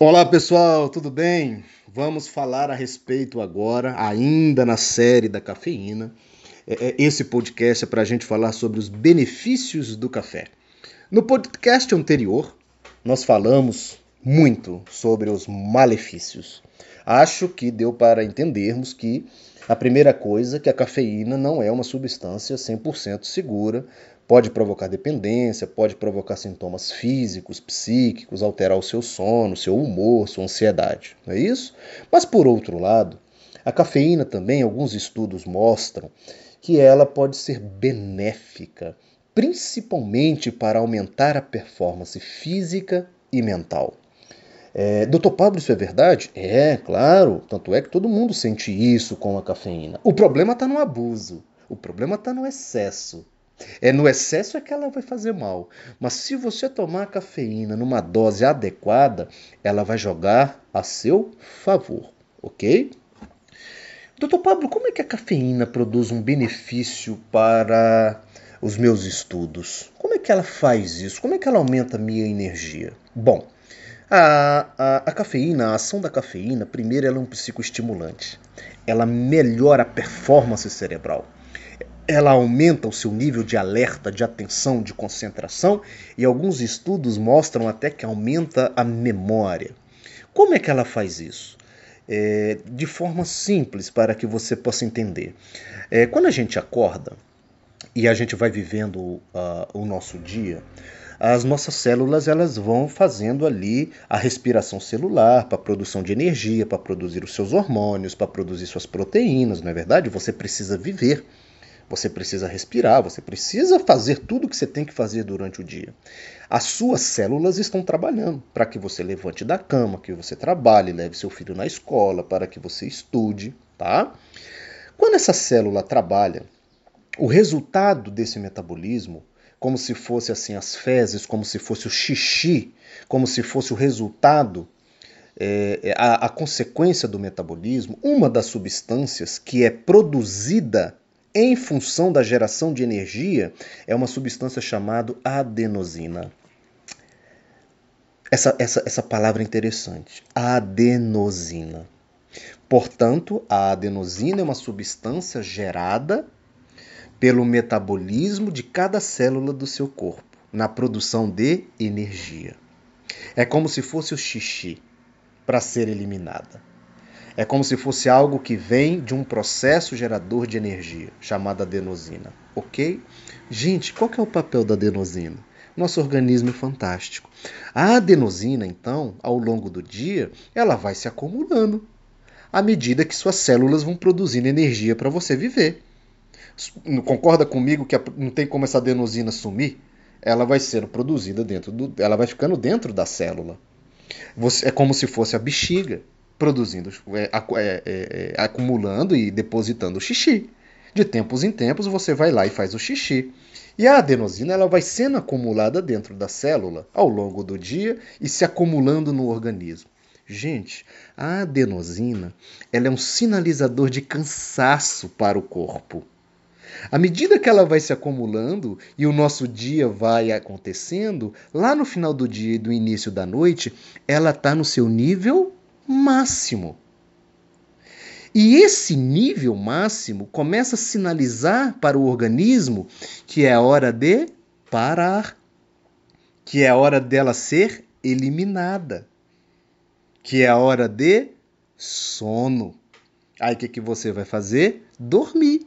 Olá pessoal, tudo bem? Vamos falar a respeito agora, ainda na série da cafeína. É, é, esse podcast é para a gente falar sobre os benefícios do café. No podcast anterior, nós falamos muito sobre os malefícios. Acho que deu para entendermos que a primeira coisa é que a cafeína não é uma substância 100% segura Pode provocar dependência, pode provocar sintomas físicos, psíquicos, alterar o seu sono, seu humor, sua ansiedade, não é isso? Mas por outro lado, a cafeína também, alguns estudos mostram que ela pode ser benéfica, principalmente para aumentar a performance física e mental. É, Doutor Pablo, isso é verdade? É, claro. Tanto é que todo mundo sente isso com a cafeína. O problema está no abuso. O problema está no excesso. É no excesso é que ela vai fazer mal. Mas se você tomar a cafeína numa dose adequada, ela vai jogar a seu favor, ok? Doutor Pablo, como é que a cafeína produz um benefício para os meus estudos? Como é que ela faz isso? Como é que ela aumenta a minha energia? Bom, a, a, a cafeína, a ação da cafeína, primeiro ela é um psicoestimulante. Ela melhora a performance cerebral ela aumenta o seu nível de alerta, de atenção, de concentração e alguns estudos mostram até que aumenta a memória. Como é que ela faz isso? É, de forma simples para que você possa entender. É, quando a gente acorda e a gente vai vivendo uh, o nosso dia, as nossas células elas vão fazendo ali a respiração celular para produção de energia, para produzir os seus hormônios, para produzir suas proteínas, não é verdade? Você precisa viver. Você precisa respirar, você precisa fazer tudo o que você tem que fazer durante o dia. As suas células estão trabalhando para que você levante da cama, que você trabalhe, leve seu filho na escola, para que você estude, tá? Quando essa célula trabalha, o resultado desse metabolismo, como se fosse assim as fezes, como se fosse o xixi, como se fosse o resultado é, a, a, consequência do metabolismo, uma das substâncias que é produzida em função da geração de energia é uma substância chamada adenosina. Essa, essa, essa palavra é interessante. Adenosina. Portanto, a adenosina é uma substância gerada pelo metabolismo de cada célula do seu corpo, na produção de energia. É como se fosse o xixi para ser eliminada. É como se fosse algo que vem de um processo gerador de energia, chamado adenosina. Ok? Gente, qual é o papel da adenosina? Nosso organismo é fantástico. A adenosina, então, ao longo do dia, ela vai se acumulando à medida que suas células vão produzindo energia para você viver. Concorda comigo que não tem como essa adenosina sumir? Ela vai sendo produzida dentro do, ela vai ficando dentro da célula. Você, é como se fosse a bexiga produzindo, é, é, é, é, acumulando e depositando xixi. De tempos em tempos você vai lá e faz o xixi. E a adenosina ela vai sendo acumulada dentro da célula ao longo do dia e se acumulando no organismo. Gente, a adenosina ela é um sinalizador de cansaço para o corpo. À medida que ela vai se acumulando e o nosso dia vai acontecendo, lá no final do dia e do início da noite, ela está no seu nível máximo. E esse nível máximo começa a sinalizar para o organismo que é hora de parar, que é hora dela ser eliminada, que é hora de sono. Aí o que, que você vai fazer? Dormir.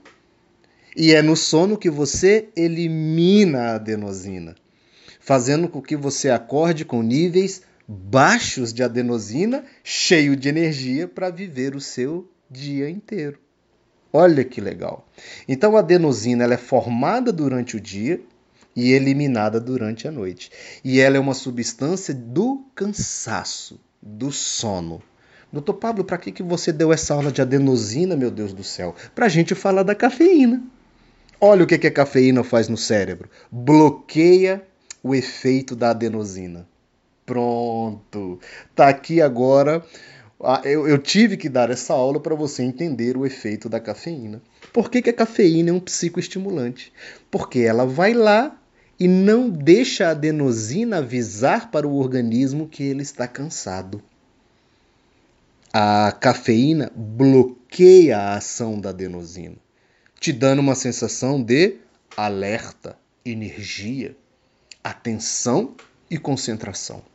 E é no sono que você elimina a adenosina, fazendo com que você acorde com níveis baixos de adenosina, cheio de energia para viver o seu dia inteiro. Olha que legal. Então a adenosina ela é formada durante o dia e eliminada durante a noite. E ela é uma substância do cansaço, do sono. Doutor Pablo, para que, que você deu essa aula de adenosina, meu Deus do céu? Para a gente falar da cafeína. Olha o que, que a cafeína faz no cérebro: bloqueia o efeito da adenosina. Pronto. Tá aqui agora. Eu, eu tive que dar essa aula para você entender o efeito da cafeína. Por que, que a cafeína é um psicoestimulante? Porque ela vai lá e não deixa a adenosina avisar para o organismo que ele está cansado. A cafeína bloqueia a ação da adenosina, te dando uma sensação de alerta, energia, atenção e concentração.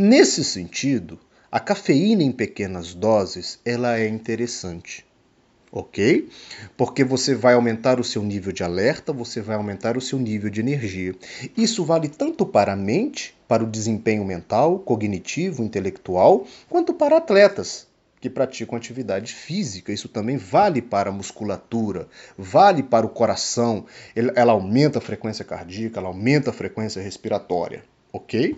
Nesse sentido, a cafeína em pequenas doses, ela é interessante. OK? Porque você vai aumentar o seu nível de alerta, você vai aumentar o seu nível de energia. Isso vale tanto para a mente, para o desempenho mental, cognitivo, intelectual, quanto para atletas que praticam atividade física. Isso também vale para a musculatura, vale para o coração. Ela aumenta a frequência cardíaca, ela aumenta a frequência respiratória, ok?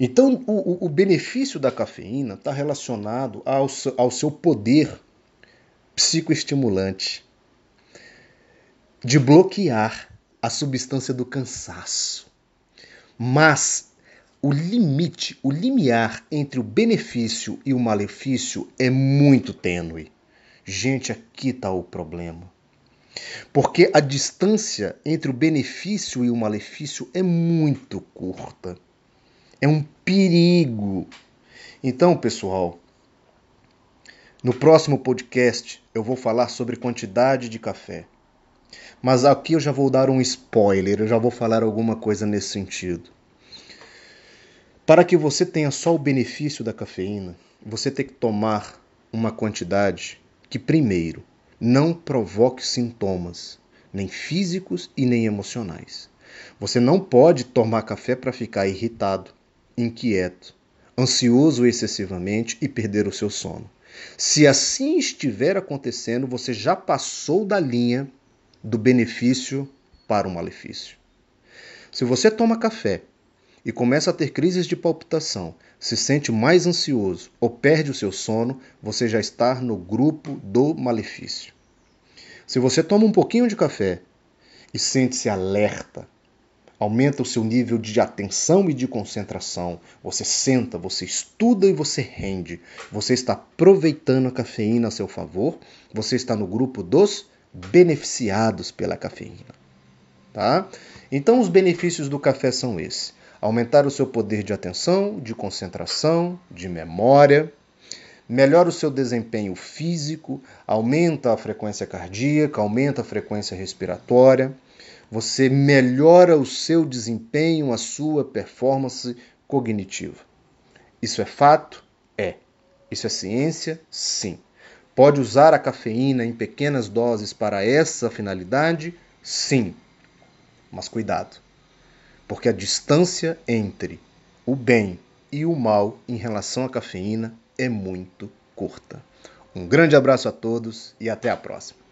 Então, o, o benefício da cafeína está relacionado ao, ao seu poder psicoestimulante de bloquear a substância do cansaço. Mas o limite, o limiar entre o benefício e o malefício é muito tênue. Gente, aqui está o problema. Porque a distância entre o benefício e o malefício é muito curta. É um perigo. Então, pessoal, no próximo podcast eu vou falar sobre quantidade de café. Mas aqui eu já vou dar um spoiler, eu já vou falar alguma coisa nesse sentido. Para que você tenha só o benefício da cafeína, você tem que tomar uma quantidade que, primeiro, não provoque sintomas, nem físicos e nem emocionais. Você não pode tomar café para ficar irritado, inquieto, ansioso excessivamente e perder o seu sono. Se assim estiver acontecendo, você já passou da linha do benefício para o malefício. Se você toma café e começa a ter crises de palpitação, se sente mais ansioso ou perde o seu sono, você já está no grupo do malefício. Se você toma um pouquinho de café e sente-se alerta, aumenta o seu nível de atenção e de concentração. Você senta, você estuda e você rende. Você está aproveitando a cafeína a seu favor. Você está no grupo dos beneficiados pela cafeína. Tá? Então, os benefícios do café são esses: aumentar o seu poder de atenção, de concentração, de memória, melhora o seu desempenho físico, aumenta a frequência cardíaca, aumenta a frequência respiratória você melhora o seu desempenho, a sua performance cognitiva. Isso é fato? É. Isso é ciência? Sim. Pode usar a cafeína em pequenas doses para essa finalidade? Sim. Mas cuidado, porque a distância entre o bem e o mal em relação à cafeína é muito curta. Um grande abraço a todos e até a próxima.